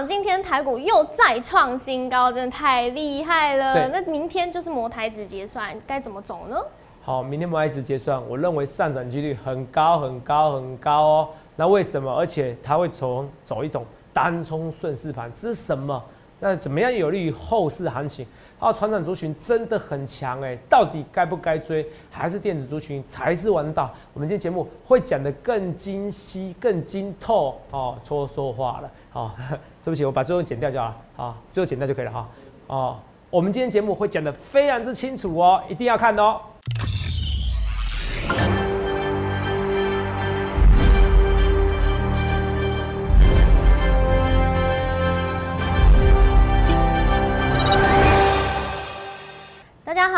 长，今天台股又再创新高，真的太厉害了。那明天就是摩台指结算，该怎么走呢？好，明天摩台指结算，我认为上涨几率很高很高很高哦。那为什么？而且它会从走一种单冲顺势盘，这是什么？那怎么样有利于后市行情？啊，船长族群真的很强哎，到底该不该追？还是电子族群才是王道？我们今天节目会讲得更精细、更精透哦，说说话了。好、对不起，我把最后剪掉就好了。好，最后剪掉就可以了哈。哦，我们今天节目会讲得非常之清楚哦，一定要看哦。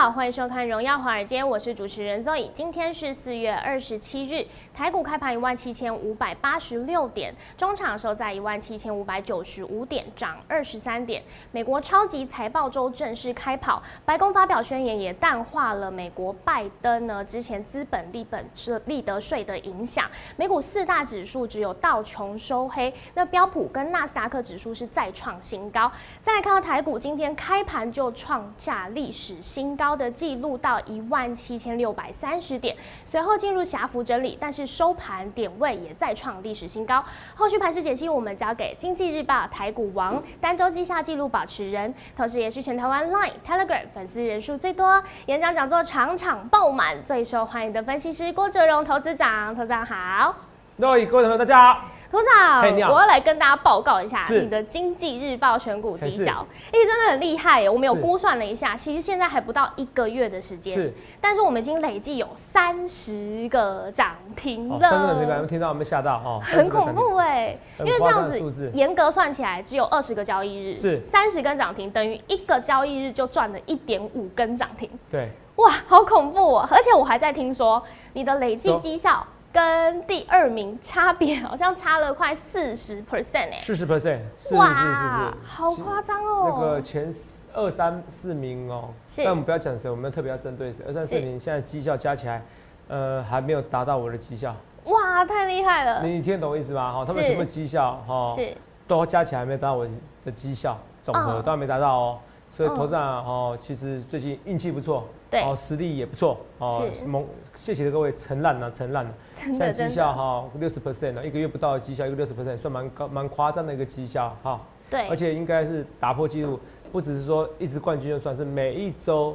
好，欢迎收看《荣耀华尔街》，我是主持人 Zoe。今天是四月二十七日，台股开盘一万七千五百八十六点，中场收在一万七千五百九十五点，涨二十三点。美国超级财报周正式开跑，白宫发表宣言也淡化了美国拜登呢之前资本利本利得税的影响。美股四大指数只有道琼收黑，那标普跟纳斯达克指数是再创新高。再来看到台股，今天开盘就创下历史新高的记录，到一万七千六百三十点，随后进入狭幅整理，但是收盘点位也再创历史新高。后续盘势解析，我们交给经济日报台股王单周绩效记录保持人，同时也是全台湾 Line、Telegram 粉丝人数最多、演讲讲座场场爆满、最受欢迎的分析师郭哲荣投资长。投资长好。各位各位同学，大家好。投资长，我要来跟大家报告一下你的经济日报选股绩嘿是。效，哎、真的很厉害耶！我们有估算了一下，其实现在还不到一个月的时间，是。但是我们已经累计有三十个涨停哦，了，真的，你们听到有没有吓到哈？很恐怖哎，因为这样子严格算起来只有二十个交易日，是。三十根涨停，等于一个交易日就赚了一点五根涨停，对，哇，好恐怖哦！而且我还在听说你的累计说。绩效。跟第二名差别好像差了快四十 percent 哎，四十 percent，是是是哇是，好夸张哦！那个前二三四名哦，是但我们不要讲谁，我们特别要针对谁。二三四名现在绩效加起来，呃，还没有达到我的绩效。哇，太厉害了！你听得懂我意思吗？哈，他们是全部绩效哈，是都加起来没有达到我的绩效，总和嗯都还没达到哦。所以嗯头长哦，其实最近运气不错，对哦，实力也不错哦是。蒙，谢谢各位承烂了，承烂了。真现在绩效哈六十 percent 了，一个月不到的绩效，一个六十 percent，算蛮高蛮夸张的一个绩效哈。对，而且应该是打破纪录，不只是说一直冠军就算，是每一周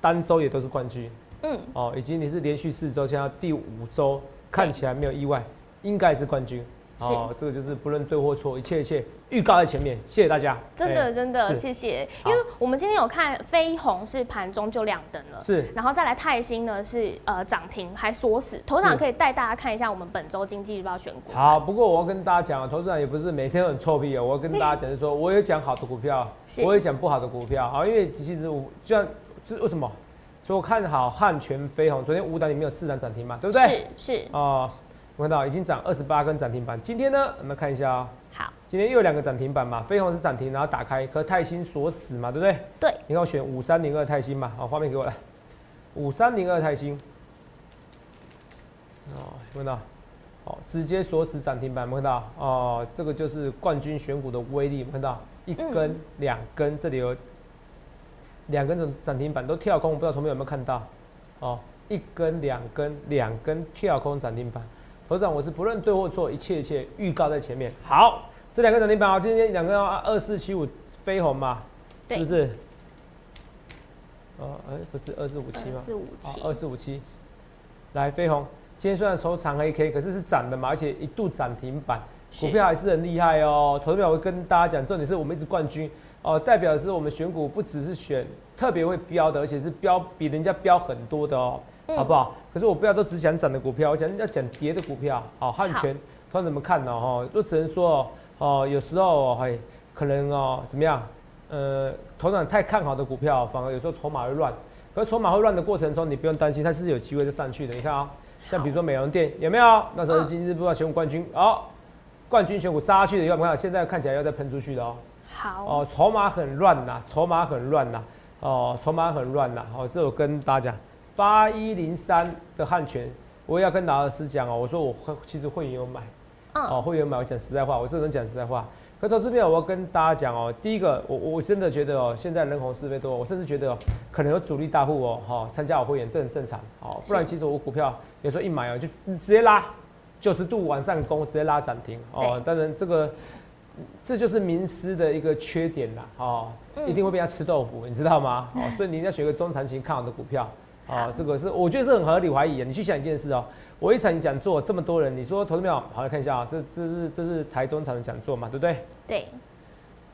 单周也都是冠军嗯，哦。以及你是连续四周，现在第五周，看起来没有意外，应该是冠军哦。这个就是不论对或错，一切一切预告在前面。谢谢大家，真的哎真的，是谢谢。因为我们今天有看飞鸿是盘中就亮灯了，是然后再来泰兴呢是呃涨停还锁死，头场是可以带大家看一下我们本周经济日报选股。好。不过我要跟大家讲啊，投资人也不是每天都很臭屁哦。我要跟大家讲，就是说我有讲好的股票，我也讲不好的股票啊。因为其实我就像是为什么？所以我看好汉泉飞鸿，昨天五档里面有四档涨停嘛，对不对？是是，哦，我看到已经涨二十八根涨停板。今天呢，我们看一下啊、好，今天又有两个涨停板嘛，飞鸿是涨停，然后打开，可泰兴锁死嘛，对不对？对，你看我选五三零二泰兴嘛，好，画面给我来，五三零二泰兴，哦，有没有看到？哦，直接锁死涨停板，有没有看到？哦，这个就是冠军选股的威力，有没有看到？一根、两根，这里有两根涨涨停板都跳空，我不知道同学有没有看到？哦，一根、两根、两根跳空涨停板。头长，我是不论对或错，一切一切预告在前面。好，这两个涨停板啊，今天两个二四七五飞鸿嘛，是不是？哦，哎、不是二四五七吗？二四五七，二四五七，来飞鸿，今天虽然收长黑 K，可是是涨的嘛，而且一度涨停板，股票还是很厉害哦。投资表我会跟大家讲，重点是我们一直冠军哦，代表的是我们选股不只是选特别会标的，而且是标比人家标很多的哦，嗯好不好？可是我不要都只讲涨的股票，我讲要讲跌的股票。好，汉好泉，看怎么看呢？哈，就只能说哦，哦，有时候嘿可能哦，怎么样？呃，头长太看好的股票，反而有时候筹码会乱。可是筹码会乱的过程中，你不用担心，它是有机会就上去的。你看啊、像比如说美容店有没有？那时候是今日不知道选股冠军，哦，冠军选股杀下去的，有没有看？现在看起来要再喷出去的哦。好，哦，筹码很乱呐，筹码很乱呐，哦，筹码很乱呐。哦，这我跟大家讲，八一零三的汉泉，我也要跟老师讲哦，我说我会其实会员有买，嗯，哦，会员买，我讲实在话，我这人讲实在话，可投资朋友，我要跟大家讲哦，第一个，我我真的觉得哦，现在人红是非多，我甚至觉得哦，可能有主力大户哦，哈，参加我会员，这很正常，哦，不然其实我股票有时候一买哦，就直接拉九十度往上攻，直接拉涨停，哦，当然这个这就是名师的一个缺点啦，哦，一定会被他吃豆腐，你知道吗？哦，所以你要学个中长期看好的股票，哦，这个是我觉得是很合理怀疑的，你去想一件事哦。我一场讲座这么多人，你说投资票好来看一下啊，这这是这是台中场的讲座嘛，对不对？对。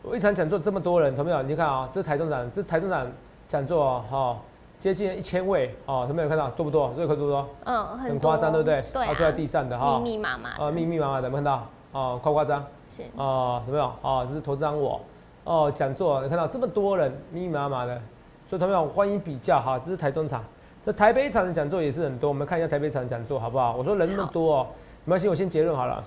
我一场讲座这么多人，投资票你看啊，这是台中场，这台中场讲座哈，接近一千位哦，投资有看到多不多？这个多不多？嗯，很夸张，对不对？对。坐在地上的哈，密密麻麻。啊，密密麻麻的，有没有看到？哦，夸夸张。是。哦，有没有？哦，这是投资长我。哦，讲座你看到这么多人，密密麻麻的，所以投资票欢迎比较哈，这是台中场。这台北场的讲座也是很多，我们看一下台北场讲座好不好？我说人那么多哦，没关系，我先结论好了。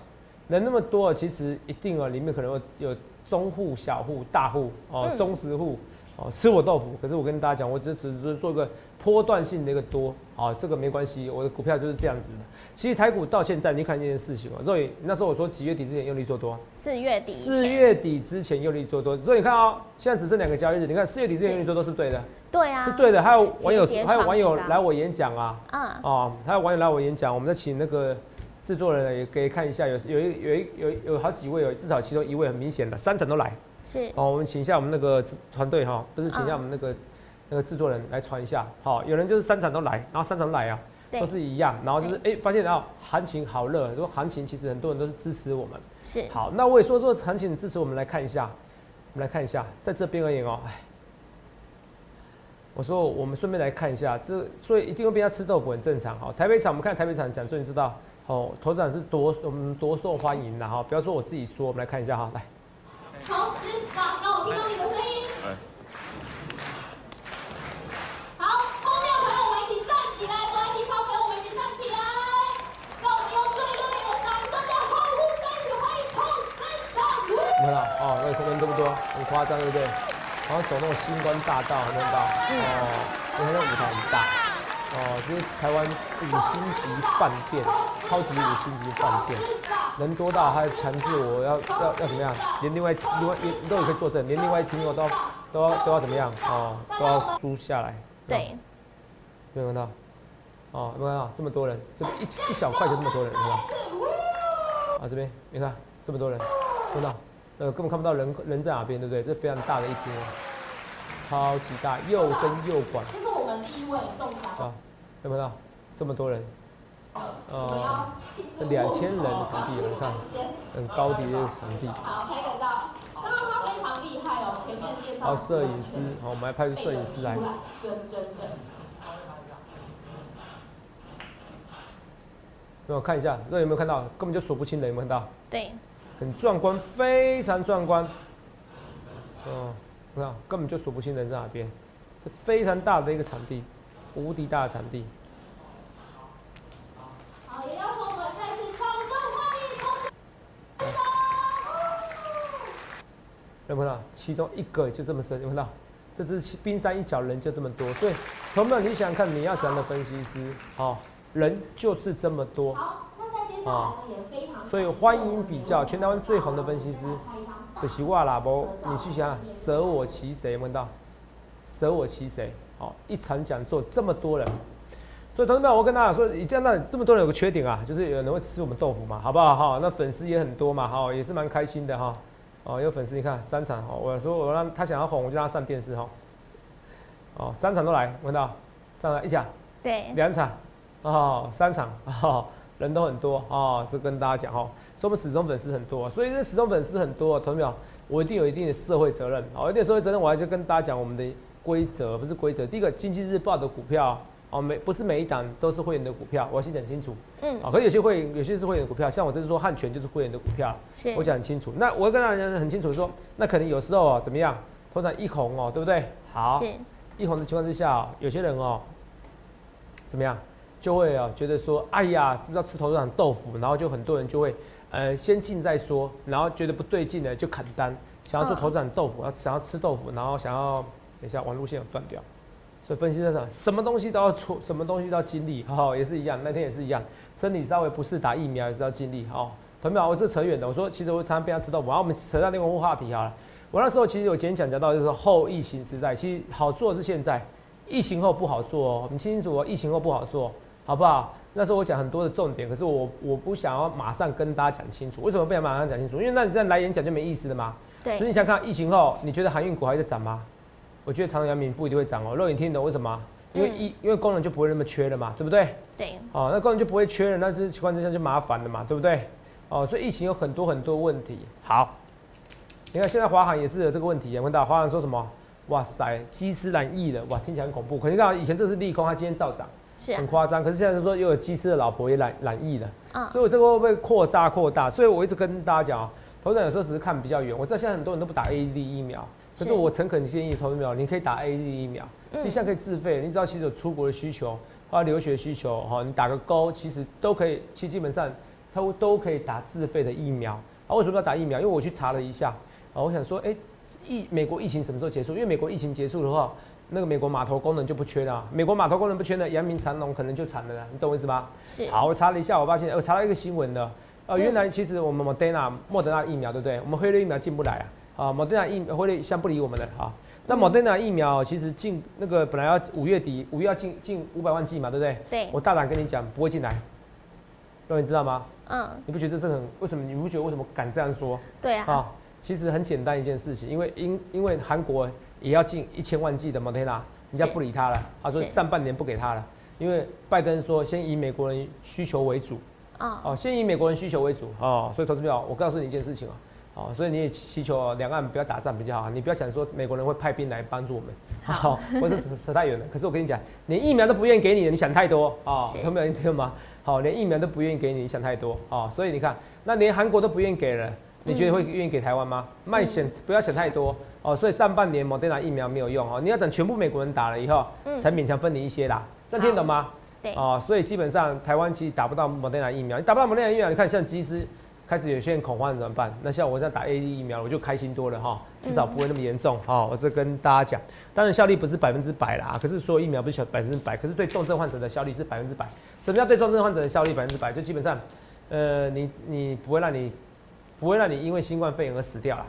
人那么多，其实一定哦，里面可能会有中户、小户、大户哦，中实户哦，吃我豆腐。可是我跟大家讲，我只只是做个波段性的一个多啊，这个没关系，我的股票就是这样子的。其实台股到现在，你看这件事情哦，所以那时候我说几月底之前用力做多，四月底，四月底之前用力做多，所以你看哦，现在只剩两个交易日，你看四月底之前用力做多是对的。对啊，是对的。还有网友，还有网友来我演讲啊，嗯，哦，还有网友来我演讲，我们再请那个制作人也可以看一下，有有一有一有有好几位，有至少其中一位很明显的，三层都来，是哦，我们请一下我们那个团队哈，不是请一下我们那个那个制作人来传一下，好，有人就是三场都来，然后三场来啊，都是一样，然后就是哎，发现然后行情好热，说行情其实很多人都是支持我们，是好，那我也说说行情支持我们来看一下，我们来看一下，在这边而言哦，哎。我说，我们顺便来看一下，这所以一定会被他吃豆腐，很正常哈。台北场，我们看台北场讲座，你知道哦，头场是多我们多受欢迎的哈。不要说我自己说，我们来看一下哈，来。好，知道，让我听到你的声音。好，后面的朋友们一起站起来，各位体操朋友们一起站起来，让我们用最热烈的掌声的欢呼声，一起欢迎彭分场。你看到哦，那个人多不多？很夸张，对不对？然后走那种星光大道，看到哦，你看那舞台很大哦，就是台湾五星级饭店，超级五星级饭店，人多到还强制我要要要怎么样？连另外另外一都有可以作证，连另外一厅我都要都要都要怎么样？哦，都要租下来。对，有没有看到？哦，有没有看到这么多人？这一一小块就这么多人，是吧？啊，这边你看这么多人，看到？呃，根本看不到人人在哪边，对不对？这非常大的一厅哦，超级大，又深又广。这是我们第一位中奖。啊，看不到这么多人。呃，两千人的场地，你看，很高级的场地。好，拍个照。刚刚他非常厉害哦，前面介绍。好，摄影师，好，我们来派出摄影师来。真真真。给我看一下，那有没有看到？根本就数不清的，有没有看到？对。很壮观，非常壮观。哦，看，根本就数不清人在哪边，非常大的一个场地，无敌大的场地。好，也要从我们再次掌声欢迎同事。有没有看到？其中一个就这么深，有没有看到？这是冰山一角，人就这么多。所以，朋友们，你想看你要怎样的分析师？好，人就是这么多。啊，所以欢迎比较全台湾最红的分析师，的习惯啦，不，你去想，舍我其谁？问到，舍我其谁？好，一场讲座这么多人，所以同志们，我跟大家说，一定要那这么多人有个缺点啊，就是有人会吃我们豆腐嘛，好不好？哈，那粉丝也很多嘛，哈，也是蛮开心的哈。哦，有粉丝，你看三场，哦，我说我让他想要红，我就让他上电视哈。哦，三场都来，问到，上来一场，对，两场，哦，三场，哦。人都很多啊，这跟大家讲哈，所以我们始终粉丝很多，所以这始终粉丝很多，同学们我一定有一定的社会责任，好，一定社会责任，我还是跟大家讲我们的规则，不是规则。第一个，经济日报的股票哦，每不是每一档都是会员的股票，我要先讲清楚，嗯，啊，可有些会有些是会员的股票，像我这是说汉权就是会员的股票，是，我讲很清楚。那我跟大家很清楚说，那可能有时候哦怎么样，通常一红哦，对不对？好，一红的情况之下，有些人哦怎么样？就会啊，觉得说，哎呀，是不是要吃头这场豆腐？然后就很多人就会，呃，先进再说，然后觉得不对劲的就砍单，想要做头这场豆腐，要想要吃豆腐，然后想要等一下网路线有断掉，所以分析在上，什么东西都要出什么东西都要经历，哈，也是一样，那天也是一样，身体稍微不适打疫苗也是要经历，哈，同没有？我这扯远的。我说其实我常常被他吃豆腐。然后我们扯到另外一个话题好了。我那时候其实有简讲讲到，就是后疫情时代，其实好做是现在，疫情后不好做哦。你清楚哦，疫情后不好做，好不好？那时候我讲很多的重点，可是我我不想要马上跟大家讲清楚。为什么不想马上讲清楚？因为那你这样来演讲就没意思了嘛。对所以你想想看，疫情后你觉得航运股还在涨吗？我觉得长、阳明不一定会涨哦。肉眼听懂为什么？因为一、因为功能就不会那么缺了嘛，对不对？对，哦，那功能就不会缺了，那这情况之下就麻烦了嘛，对不对？哦，所以疫情有很多很多问题。好，你看现在华航也是有这个问题，有问到华航说什么？哇塞，基斯兰疫了，哇，听起来很恐怖。可是你看以前这是利空，它今天照涨，是啊很，夸张。可是现在就说又有基斯的老婆也染染疫了，嗯，所以我这个会不会扩大扩大？所以我一直跟大家讲哦，投资人有时候只是看比较远。我知道现在很多人都不打 A D 疫苗，可是是我诚恳建议投资人，你可以打 A D 疫苗，其实现在可以自费。你知道其实有出国的需求，或者留学需求，哈，你打个勾，其实都可以，其实基本上都都可以打自费的疫苗。啊，为什么要打疫苗？因为我去查了一下，啊，我想说，哎、疫美国疫情什么时候结束？因为美国疫情结束的话，那个美国码头功能就不缺了啊。美国码头功能不缺呢，阳明长隆可能就惨了啦，你懂我意思吧？是，好，我查了一下，我发现我查到一个新闻的，呃，嗯原来其实我们莫德纳莫德纳疫苗对不对？我们辉瑞疫苗进不来啊，啊，莫德纳疫辉瑞先不理我们了啊。那莫德纳疫苗其实进那个本来要五月底五月要进进五百万剂嘛，对不对？对，我大胆跟你讲，不会进来。各位知道吗？嗯，你不觉得这是很为什么？你不觉得为什么敢这样说对啊，啊？其实很简单一件事情，因为因因为韩国也要进一千万剂的莫德纳，人家不理他了，他说上半年不给他了，因为拜登说先以美国人需求为主。啊，哦，先以美国人需求为主哦，所以投资票，我告诉你一件事情哦，哦，所以你也祈求哦两岸不要打仗比较好，你不要想说美国人会派兵来帮助我们，好，或者 扯扯太远了。可是我跟你讲，连疫苗都不愿意给你，你想太多哦，是有没有听吗？好，连疫苗都不愿意给你，你想太多哦，所以你看，那连韩国都不愿意给了。你觉得会愿意给台湾吗？卖想不要想太多哦，所以上半年莫德纳疫苗没有用哦，你要等全部美国人打了以后，嗯才勉强分你一些啦，这样听得懂吗？对，哦，所以基本上台湾其实打不到莫德纳疫苗，你打不到莫德纳疫苗，你看像机师开始有些人恐慌怎么办？那像我在打 A D 疫苗，我就开心多了哈，至少不会那么严重哈、我是跟大家讲，当然效力不是百分之百啦，可是所有疫苗不是百分之百，可是对重症患者的效力是百分之百。什么叫对重症患者的效力百分之百？就基本上，呃，你你不会让你不会让你因为新冠肺炎而死掉啦。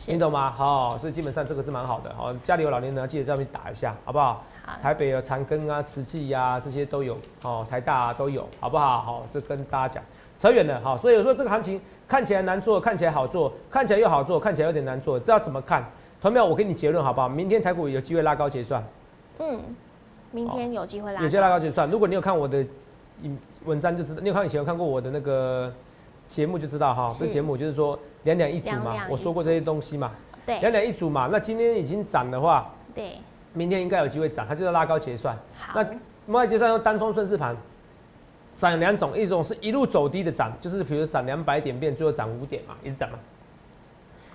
是你，懂吗？好、所以基本上这个是蛮好的。好、家里有老年人，记得这样去打一下，好不好？好，台北有长庚啊、慈济呀、这些都有哦，台大、啊、都有，好不好？好，这跟大家讲，扯远了哈。所以有时候这个行情看起来难做，看起来好做，看起来又好做，看起来有点难做，这要怎么看？同没有？我给你结论好不好？明天台股有机会拉高结算，嗯，明天有机会拉有机会拉高结算。如果你有看我的影文章，就知道；你有看以前有看过我的那个节目，就知道哈。是不是节目就是说两两一组嘛我说过这些东西嘛，两对两一组嘛。那今天已经涨的话，对，明天应该有机会涨，它就是拉高结算。好那，摩尔结算用单冲顺势盘，涨两种，一种是一路走低的涨，就是比如涨两百点变最后涨五点嘛，一直涨嘛。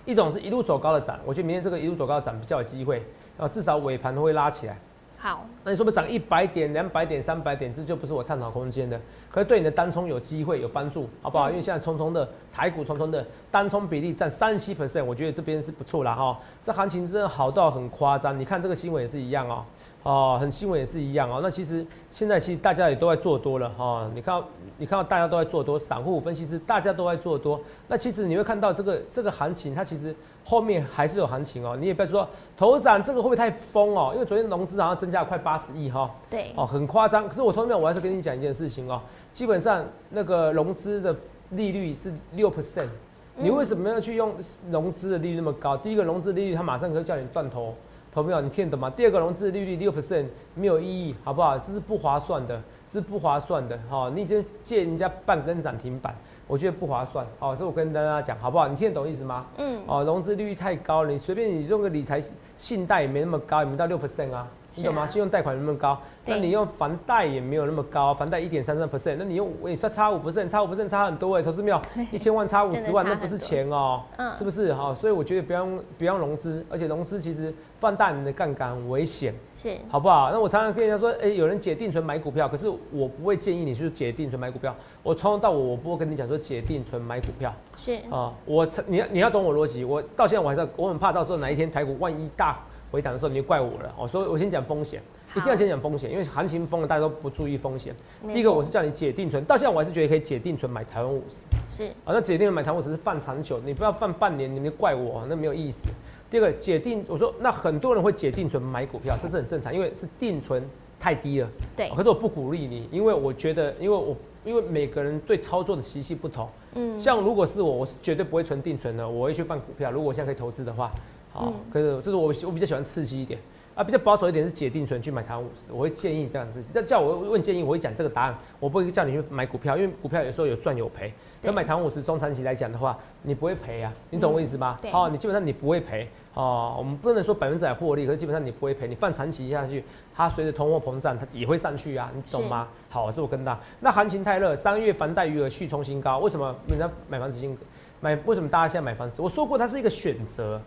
一种是一路走高的涨，我觉得明天这个一路走高的涨比较有机会，啊，至少尾盘会拉起来。好，那你说不涨一百点、两百点、三百点，这就不是我探讨空间的。可是对你的单冲有机会、有帮助，好不好？嗯因为现在冲冲的台股冲冲的单冲比例占三十七 percent，我觉得这边是不错啦哈。这行情真的好到很夸张，你看这个新闻也是一样哦。哦，很新闻也是一样哦。那其实现在其实大家也都在做多了哈、哦。你看你看到大家都在做多，散户分析师大家都在做多。那其实你会看到这个这个行情，它其实后面还是有行情哦。你也不要说头涨这个会不会太疯哦？因为昨天融资好像增加了快八十亿哈。对，哦，很夸张。可是我同学我还是跟你讲一件事情哦，基本上那个融资的利率是六 percent，你为什么要去用融资的利率那么高？第一个融资利率它马上可以叫你断头，投票你听得懂吗？第二个融资利率六 percent 没有意义，好不好？这是不划算的，这是不划算的。哈、你已经借人家半根涨停板，我觉得不划算。哦，这我跟大家讲，好不好？你听得懂意思吗？嗯，哦，融资利率太高了，你随便你用个理财信贷也没那么高，也没到六 percent 啊，你懂吗？信用贷款有那么高，那你用房贷也没有那么高，房贷一点三三 percent，那你用你说差五 percent，差五 percent 差很多哎，投资没有？一千万差五十万，那不是钱哦、嗯是不是哈、所以我觉得不要用不要用融资，而且融资其实放大你的杠杆很危险，是，好不好？那我常常跟人家说，哎、有人解定存买股票，可是我不会建议你去解定存买股票，我从头到尾我不会跟你讲说解定存买股票。是，啊、我曾你要你要懂我逻辑，我到现在我还是我很怕到时候哪一天台股万一大回档的时候，你就怪我了。哦，所以我先讲风险，一定要先讲风险，因为行情疯了，大家都不注意风险。第一个，我是叫你解定存，到现在我还是觉得可以解定存买台湾五十。是啊，那解定存买台湾五十是放长久，你不要放半年，你们怪我，那没有意思。第二个，解定，我说那很多人会解定存买股票，这是很正常，因为是定存太低了。对哦可是我不鼓励你，因为我觉得，因为我因为每个人对操作的习性不同。嗯像如果是我，我是绝对不会存定存的，我会去放股票。如果我现在可以投资的话，好、嗯可是这是我我比较喜欢刺激一点啊，比较保守一点是解定存去买台湾五十，我会建议这样子。叫叫我问建议，我会讲这个答案，我不会叫你去买股票，因为股票有时候有赚有赔。对那买台湾五十中长期来讲的话，你不会赔啊，你懂我意思吗？对好、你基本上你不会赔哦。我们不能说百分之百获利，可是基本上你不会赔。你放长期下去，它随着通货膨胀，它也会上去啊，你懂吗？好，这我跟大。那行情太热，三月房贷余额续冲新高，为什么人家买房子金买？为什么大家现在买房子？我说过，它是一个选择。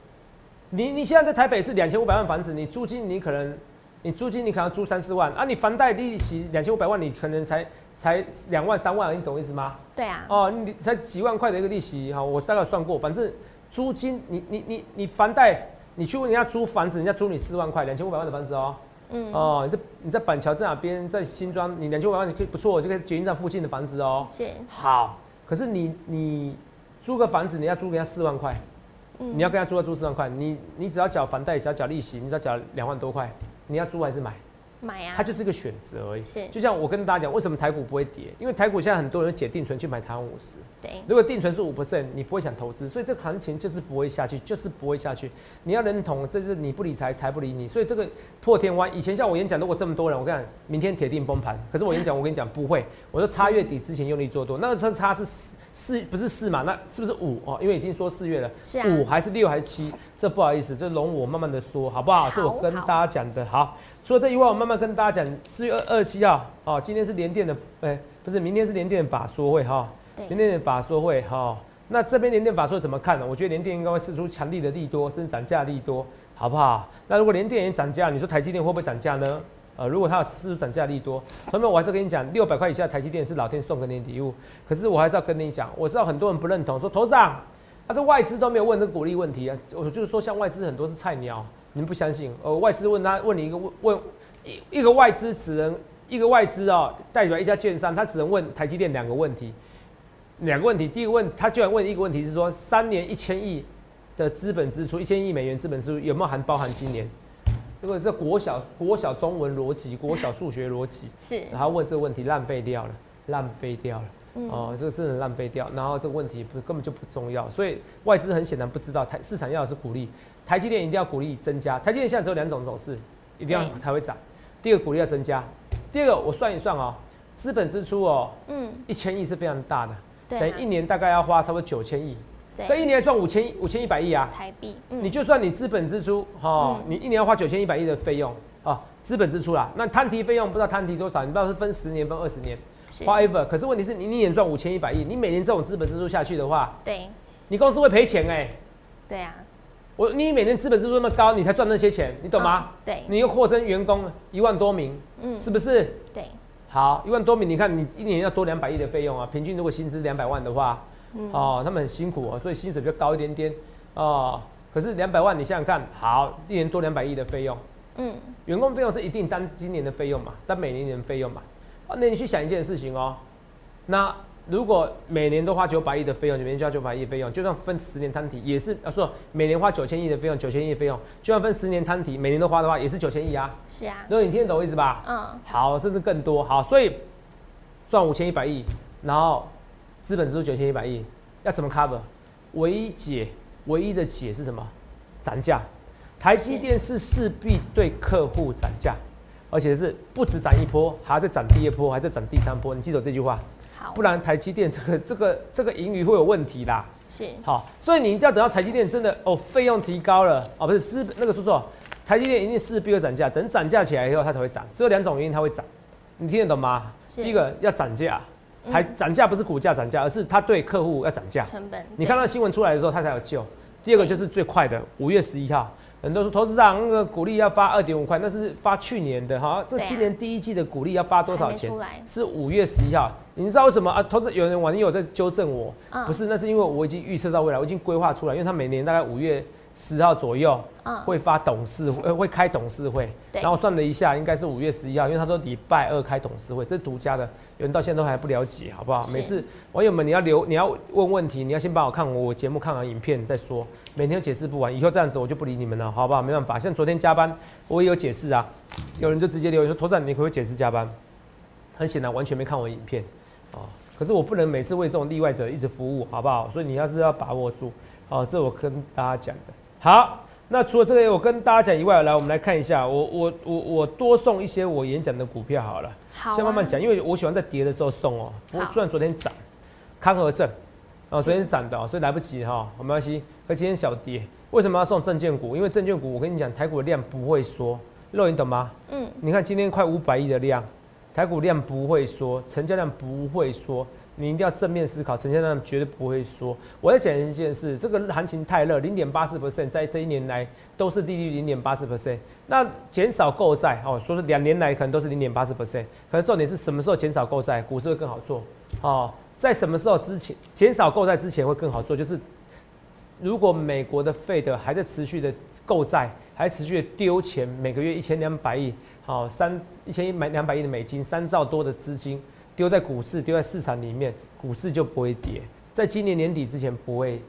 你你现在在台北是两千五百万房子，你租金你可能，你租金你可能要租三四万啊，你房贷利息两千五百万，你可能才才两万三万，你懂我意思吗？对啊，哦，你才几万块的一个利息哈，我大概算过，反正租金你你你你房贷，你去问人家租房子，人家租你四万块，两千五百万的房子哦，嗯哦，你在你在板桥在哪边，在新庄，你两千五百万你可以不错，就可以捷运站附近的房子哦。是好，可是你你租个房子，你要租给人家四万块，嗯你要跟他租要租四万块，你你只要缴房贷，只要缴利息，你只要缴两万多块，你要租还是买？买啊，它就是个选择而已。是就像我跟大家讲，为什么台股不会跌？因为台股现在很多人解定存去买台湾五十，对如果定存是五 percent，你不会想投资，所以这个行情就是不会下去，就是不会下去。你要认同，这是你不理财，财不理你。所以这个破天荒，以前像我演讲，如果这么多人，我跟你讲，明天铁定崩盘。可是我演讲，我跟你讲不会，我说差月底之前用力做多，那个差差是四四不是四嘛？那是不是五哦？因为已经说四月了，是啊五还是六还是七？这不好意思，这容我慢慢的说，好不好？这我跟大家讲的好。除了这以外，我慢慢跟大家讲，四月二二七号，哦，今天是联电的，哎、不是，明天是联电法说会哈。对联电的法说会哈、那这边联电法说怎么看呢？我觉得联电应该会试出强力的利多，甚至涨价利多，好不好？那如果联电也涨价，你说台积电会不会涨价呢？呃，如果它有试出涨价利多，朋友们，我还是跟你讲，六百块以下台积电是老天送给你的礼物。可是我还是要跟你讲，我知道很多人不认同，说头长，他的外资都没有问这个鼓励问题啊。我就是说，像外资很多是菜鸟，你们不相信？呃，外资问他问你一个问问一一个外资只能一个外资哦，代表一家券商，他只能问台积电两个问题。两个问题，第一个问，他居然问一个问题是说，三年一千亿的资本支出，一千亿美元资本支出有没有含包含今年？这个是国小国小中文逻辑，国小数学逻辑，是然后问这个问题浪费掉了，浪费掉了。嗯。哦，这个真的浪费掉，然后这个问题不根本就不重要，所以外资很显然不知道台市场要的是鼓励，台积电一定要鼓励增加，台积电现在只有两种走势，一定要对才会涨，第二个鼓励要增加，第二个我算一算哦，资本支出哦嗯。一千亿是非常大的，对啊等于一年大概要花差不多九千亿，那一年赚五千五千一百亿啊，台币嗯。你就算你资本支出哈，嗯。你一年要花九千一百亿的费用啊，资本支出啦，那摊提费用不知道摊提多少，你不知道是分十年分二十年是，whatever。可是问题是你一年赚五千一百亿，你每年这种资本支出下去的话，对。你公司会赔钱哎、对啊。我你每年资本支出那么高，你才赚那些钱，你懂吗？嗯对。你又扩增员工一万多名，嗯。是不是？对。好，一万多名，你看你一年要多两百亿的费用啊，平均如果薪资两百万的话，嗯哦，他们很辛苦哦，所以薪水比较高一点点哦。可是两百万，你想想看，好，一年多两百亿的费用，嗯员工费用是一定单今年的费用嘛，单每年的费用嘛。啊，那你去想一件事情哦，那如果每年都花九百亿的费用，每年就要九百亿的费用，就算分十年摊提，也是啊，说每年花九千亿的费用，九千亿的费用，就算分十年摊提，每年都花的话，也是九千亿啊。是啊如果你听得懂我意思吧？嗯好，甚至更多。好，所以赚五千一百亿，然后资本支出九千一百亿，要怎么 cover？唯一解，唯一的解是什么？涨价。台积电是势必对客户涨价，而且是不止涨一波，还要再涨第二波，还在涨第三波。你记得这句话，不然台积电这个这个这个盈余会有问题啦。是好，所以你一定要等到台积电真的哦费用提高了哦，不是资本那个说错，台积电一定势必会涨价，等涨价起来以后它才会涨，只有两种原因它会涨，你听得懂吗？是第一个要涨价，嗯台涨价不是股价涨价，而是他对客户要涨价。成本你看到新闻出来的时候，他才有救。第二个就是最快的，五月十一号，很多说投资长那个股利要发二点五块，那是发去年的哈，这今年第一季的股利要发多少钱是五月十一号。你知道为什么啊？投资有人网友在纠正我，嗯不是，那是因为我已经预测到未来，我已经规划出来，因为他每年大概五月十号左右嗯，会发董事会，呃，会开董事会。然后算了一下，应该是五月十一号，因为他说礼拜二开董事会，这是独家的，有人到现在都还不了解，好不好？每次网友们你要留，你要问问题，你要先帮我看我节目，看完影片再说。每天解释不完，以后这样子我就不理你们了，好不好？没办法，像昨天加班，我也有解释啊，有人就直接留言说：“头长，你可不可以解释加班？”很显然完全没看完影片，哦，可是我不能每次为这种例外者一直服务，好不好？所以你要是要把握住，哦，这我跟大家讲的。好，那除了这个我跟大家讲以外，来我们来看一下，我我我我多送一些我演讲的股票好了，好、啊，先慢慢讲，因为我喜欢在跌的时候送哦。不过好虽然昨天涨，康和正，哦，是昨天涨的、哦，所以来不及哈、没关系。可今天小跌，为什么要送证券股？因为证券股我跟你讲，台股的量不会缩，肉你懂吗？嗯，你看今天快五百亿的量，台股量不会缩，成交量不会缩，你一定要正面思考，陈先生绝对不会说。我要讲一件事，这个行情太热，零点八四 percent，在这一年来都是利率零点八四。percent，那减少购债哦，说是两年来可能都是零点八四。percent，可是重点是什么时候减少购债，股市会更好做。哦，在什么时候之前减少购债之前会更好做，就是如果美国的 Fed 还在持续的购债，还持续的丢钱，每个月一千两百亿，好三一千一百两百亿的美金，三兆多的资金丢在股市，丢在市场里面，股市就不会跌。在今年年底之前不会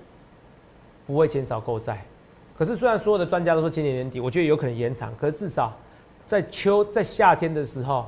不会减少购债。可是虽然所有的专家都说今年年底，我觉得有可能延长，可是至少在秋在夏天的时候，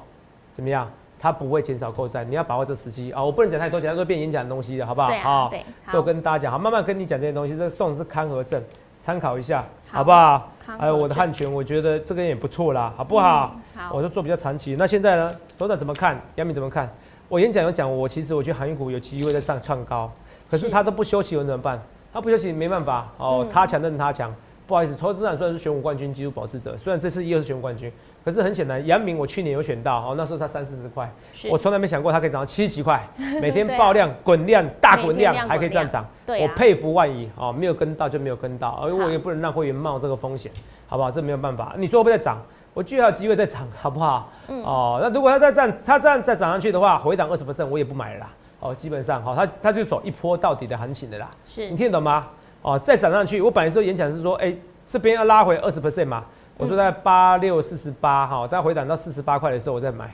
怎么样？它不会减少购债，你要把握这时机啊！我不能讲太多，讲太多变演讲的东西了，好不好？对啊好对这我跟大家讲，好，慢慢跟你讲这些东西。这送的是康和证，参考一下，好好不好？还有我的汉权，我觉得这个也不错啦，好不好？嗯好我就做比较长期。那现在呢，头长怎么看？杨敏怎么看？我演讲有讲，我其实我觉得航运股有机会在上创高，可是是他都不休息，我怎么办？他不休息没办法哦嗯，他强任他强。不好意思，投资资产虽然是选股冠军、纪录保持者，虽然这次又是选股冠军，可是很显然，杨明我去年有选到，哦，那时候他三四十块，我从来没想过他可以涨到七十几块，每天爆量、滚量、大滚量还可以这样涨，啊我佩服万一哦，没有跟到就没有跟到，而我也不能让会员冒这个风险，好不好？这没有办法。你说会不会再涨？我觉得还有机会再涨，好不好？嗯哦，那如果它再涨，它这样再涨上去的话，回档二十 percent 我也不买了啦。哦，基本上好，它它就走一波到底的行情的啦。是你听得懂吗？哦，再涨上去，我本来说演讲是说，哎、这边要拉回二十 percent 嘛，我说在八六四十八哈，大概回档到四十八块的时候我再买，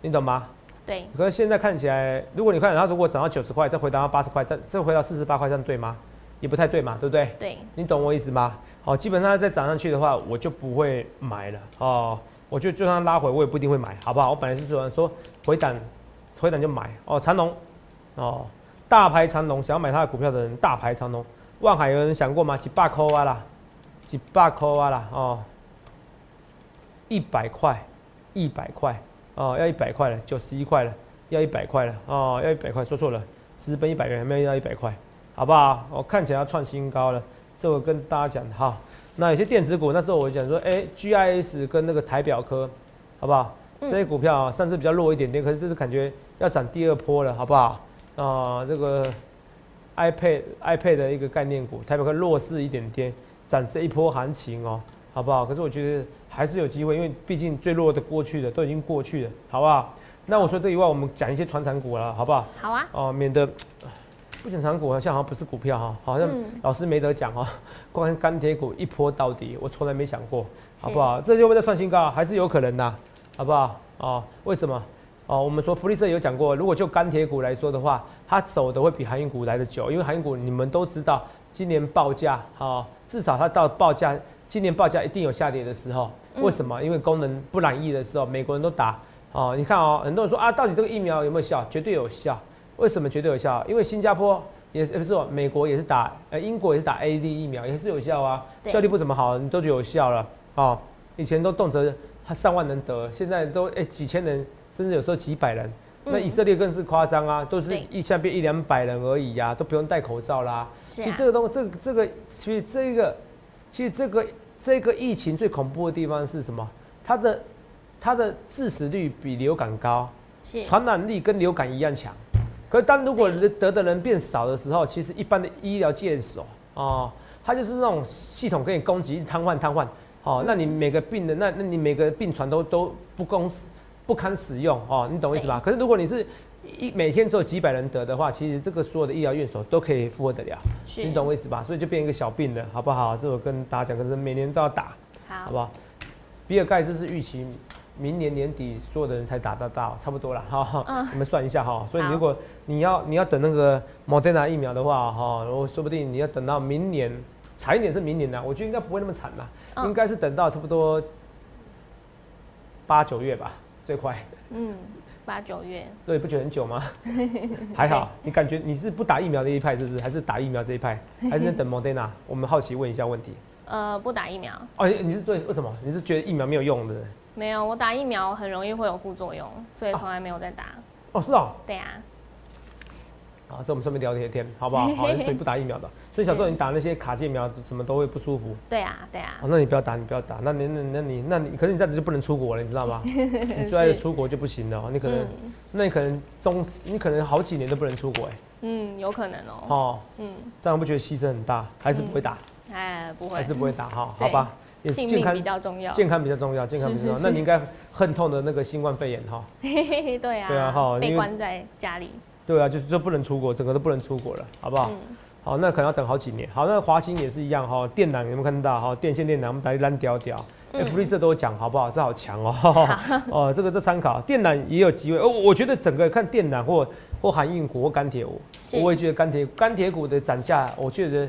你懂吗？对，可是现在看起来，如果你看它如果涨到九十块，再回档到八十块，再再回到四十八块，这样对吗？也不太对嘛，对不对？对，你懂我意思吗？好，基本上再涨上去的话，我就不会买了哦。我就就算拉回，我也不一定会买，好不好？我本来是说说回档，回档就买哦。长隆哦，大牌长隆，想要买它的股票的人，大牌长隆，万海有人想过吗？几百扣啊啦，几百扣啊啦哦，一百块，一百块哦，要一百块了，九十一块了，要一百块了哦，要一百块，说错了，资本一百元，没有要一百块，好不好？我、看起来要创新高了，这我跟大家讲哈。那有些电子股，那时候我讲说，哎、g i s 跟那个台表科，好不好？嗯这些股票啊，上次比较弱一点点，可是这次感觉要涨第二波了，好不好？啊、这个 iPad iPad 的一个概念股，台表科弱势一点点，涨这一波行情哦，好不好？可是我觉得还是有机会，因为毕竟最弱的过去的都已经过去了，好不好？那我说这以外，我们讲一些传产股了，好不好？好啊，哦，免得不讲长股好像好像不是股票哈，好像嗯老师没得讲哈。光钢铁股一波到底，我从来没想过，好不好？这就会再创新高，还是有可能的，好不好？哦，为什么？哦，我们说福利社有讲过，如果就钢铁股来说的话，它走的会比航运股来的久，因为航运股你们都知道，今年报价哦，至少它到报价，今年报价一定有下跌的时候。嗯为什么？因为功能不满意的时候，美国人都打哦。你看哦，很多人说啊，到底这个疫苗有没有效？绝对有效。为什么绝对有效？因为新加坡也呃不是说美国也是打，呃英国也是打 A D 疫苗，也是有效啊，效力不怎么好，你都觉得有效了哦。以前都动辄他上万人得，现在都哎、几千人，甚至有时候几百人。那嗯以色列更是夸张啊，都是一下变一两百人而已呀、都不用戴口罩啦。是啊其实这，个东这个这个其实这个其实这个这个疫情最恐怖的地方是什么？它的它的致死率比流感高，是传染力跟流感一样强。可是当如果得的人变少的时候，其实一般的医疗界手哦，它就是那种系统给你攻击瘫痪瘫痪哦，那你每个病人那那你每个病床都都不公不堪使用哦，你懂我意思吧？可是如果你是一每天只有几百人得的话，其实这个所有的医疗院所都可以负荷得了，是，你懂我意思吧？所以就变一个小病了，好不好？这我跟大家讲，可是每年都要打，好，好不好？比尔盖茨是预期明年年底所有的人才打得到，差不多了哈。嗯你们算一下哈。所以好如果你要你要等那个 Moderna 疫苗的话哈，我说不定你要等到明年，惨一点是明年呢，我觉得应该不会那么惨啦，嗯应该是等到差不多八九月吧，最快。嗯，八九月，对，不觉得很久吗？还好，你感觉你是不打疫苗这一派是不是？还是打疫苗这一派？还是等 Moderna？我们好奇问一下问题。呃，不打疫苗，哦，你是对为什么？你是觉得疫苗没有用的？没有，我打疫苗很容易会有副作用，所以从来没有在打。哦，是哦。对啊，啊，在我们顺便聊天天，好不好？好，所以不打疫苗的，所以小时候你打那些卡介苗，什么都会不舒服。对啊，对啊哦，，那你不要打，你不要打。那你那那你那你，可是你这样子就不能出国了，你知道吗？你最爱的出国就不行了哦，你可能，嗯那你可能中，你可能好几年都不能出国哎。嗯，有可能哦，哦，嗯，这样不觉得牺牲很大？还是不会打？哎，不会还，是不会打哈？对好吧，健康较重要。健康比较重要，健康比较重要。那你应该恨痛的那个新冠肺炎哈。嘿嘿嘿，对啊，对啊哈被关在家里，对啊，就是就不能出国，整个都不能出国了，好不好？嗯，好，那可能要等好几年。好，那华兴也是一样哈，电缆有没有看到哈？电线电缆我们打烂屌屌，哎、嗯福利社都有讲好不好？这好强哦、哦，这个这参考，电缆也有机会。哦，我觉得整个看电缆或或航运股或钢铁股，我也觉得钢铁钢铁股的涨价，我觉得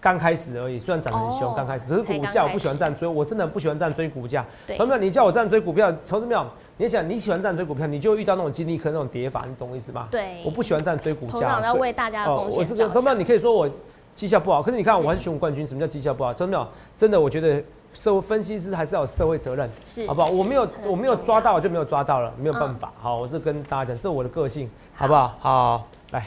刚开始而已，虽然涨得很凶，哦刚开始，只是股价我不喜欢这样追，我真的不喜欢这样追股价。对朋友们，你叫我这样追股票，投资票，你想你喜欢这样追股票，你就遇到那种金利科那种跌法，你懂我意思吗？对，我不喜欢这样追股价。头脑在为大家的风哦我这个根本。你可以说我绩效不好，可是你看我还是选股冠军，什么叫绩效不好？真的真的我觉得社会分析师还是要有社会责任，是，好不好？我没有我没有抓到就没有抓到了，没有办嗯法。好，我这跟大家讲，这是我的个性，好不好？好，来，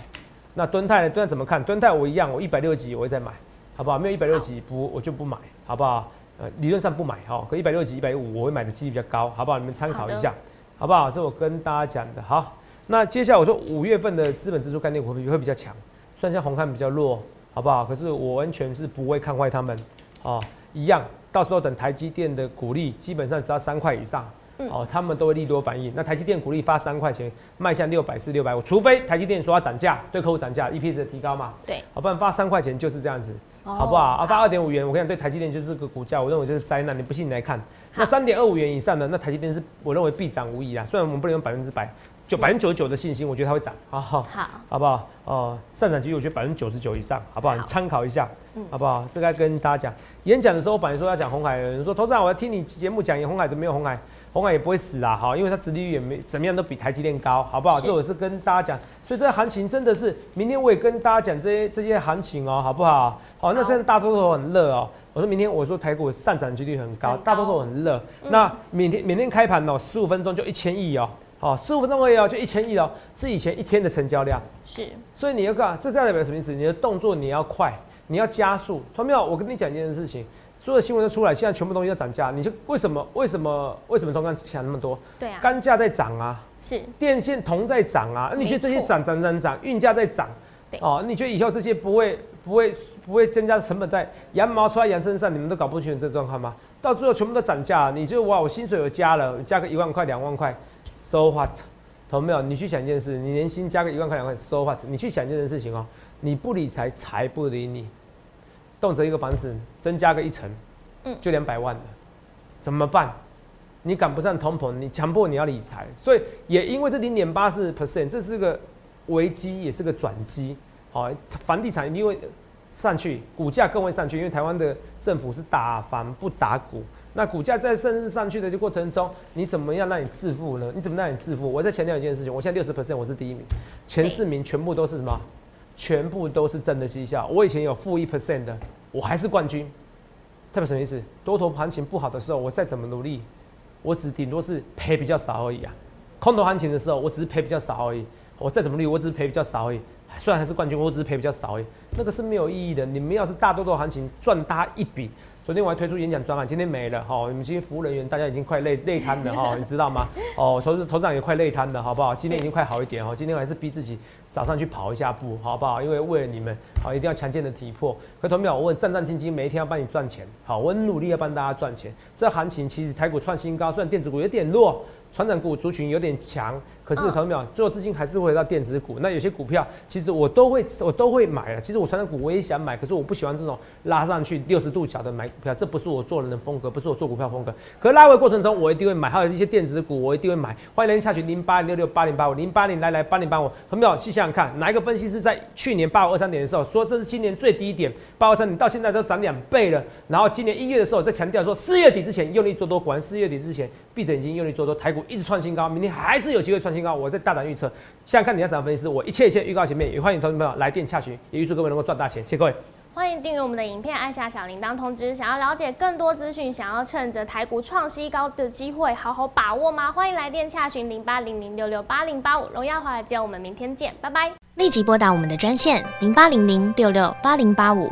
那敦泰呢？敦泰怎么看？敦泰我一样，我一百六几我会再买，好不好？没有一百六几不我就不买，好不好？呃，理论上不买哈，可一百六几、一百五我会买的几率比较高，好不好？你们参考一下，好不好？这我跟大家讲的。好，那接下来我说五月份的资本支出概念股会比会比较强，虽然像红汉比较弱，好不好？可是我完全是不会看坏他们，哦，一样，到时候等台积电的股利基本上只要三块以上。嗯哦，他们都会利多反应。那台积电股利发三块钱，卖向六百四、六百五，除非台积电说要涨价，对客户涨价，EPS 的提高嘛，对，好，不然发三块钱就是这样子，哦好不好？啊，发二点五元，我跟你讲，对台积电就是这个股价，我认为就是灾难。你不信你来看，那三点二五元以上的，那台积电是我认为必涨无疑啊。虽然我们不能用百分之百，就百分之九十九的信心，我觉得它会涨，好好。好，好不好？哦、上涨几率我觉得百分之九十九以上，好不好？好你参考一下，嗯好不好？这个要跟大家讲。演讲的时候，我本来说要讲红海，有人说投资长，我要听你节目讲红海，怎么没有红海？红海也不会死啦，好，因为它殖利率也没怎么样，都比台积电高，好不好？是这我是跟大家讲，所以这个行情真的是，明天我也跟大家讲这些这些行情哦，好不好？好，那好真的大多数很热哦。我说明天我说台股上涨几率很高，很高大多数很热。嗯那每天每天开盘哦，十五分钟就一千亿哦，好，十五分钟而已哦，就一千亿哦，是以前一天的成交量。是，所以你要干，这代表什么意思？你的动作你要快，你要加速。同没有？我跟你讲一件事情，所有的新闻都出来，现在全部东西都涨价，你就为什么？为什么？为什么中钢强那么多？对啊，钢价在涨啊，是，电线铜在涨啊，你觉得这些涨涨涨涨，运价在涨对？哦，你觉得以后这些不会不会不会增加成本在羊毛出在羊身上？你们都搞不清楚这状况吗？到最后全部都涨价，你就哇，我薪水有加了，加个一万块两万块，so what？懂没有？你去想一件事，你年薪加个一万块两万块，so what？你去想一件事情哦，你不理财，财不理你。动辄一个房子增加个一层，嗯就两百万了，怎么办？你赶不上通膨，你强迫你要理财，所以也因为这零点八四 percent，这是个危机，也是个转机。好、房地产一定会上去，股价更会上去，因为台湾的政府是打房不打股。那股价在甚至上去的这过程中，你怎么样让你致富呢？你怎么让你致富？我再强调一件事情，我现在六十 percent，我是第一名，前四名全部都是什么？全部都是真的绩效。我以前有负一 percent 的，我还是冠军。代表什么意思？多头行情不好的时候，我再怎么努力，我只顶多是赔比较少而已啊。空头行情的时候，我只是赔比较少而已。我再怎么努力，我只是赔比较少而已。虽然还是冠军，我只是赔比较少而已。那个是没有意义的。你们要是大多头行情赚大一笔，昨天我还推出演讲专案，今天没了哈。你们今天服务人员大家已经快累 累瘫了哈，你知道吗？哦，投资头长也快累瘫了，好不好？今天已经快好一点哈。今天还是逼自己早上去跑一下步，好不好？因为为了你们，好一定要强健的体魄。可同秒，我很战战兢兢，每一天要帮你赚钱，好，我很努力要帮大家赚钱。这行情其实台股创新高，虽然电子股有点弱，船长股族群有点强，可是嗯投资表最后资金还是会回到电子股。那有些股票其实我都会我都会买了，其实我传统股我也想买，可是我不喜欢这种拉上去六十度角的买股票，这不是我做人的风格，不是我做股票风格。可是拉回过程中我一定会买，还有一些电子股我一定会买。欢迎来下去零八六六八零八五零八零来来八零八五，很秒细想想看，哪一个分析师在去年八五二三点的时候说这是今年最低点，八二三点到现在都涨两倍了，然后今年一月的时候再强调说四月底之前用力做多，果然四月底之前闭着眼睛用力做多，台股一直创新高，明天还是有机会创新高，我在大胆预测。现在看你要怎么分析师，我一切一切预告前面，也欢迎投资朋友来电洽询，也预祝各位能够赚大钱，谢谢各位。欢迎订阅我们的影片，按下小铃铛通知。想要了解更多资讯，想要趁着台股创新高的机会好好把握吗？欢迎来电洽询零八零零六六八零八五。荣耀华尔街，我们明天见，拜拜。立即拨打我们的专线零八零零六六八零八五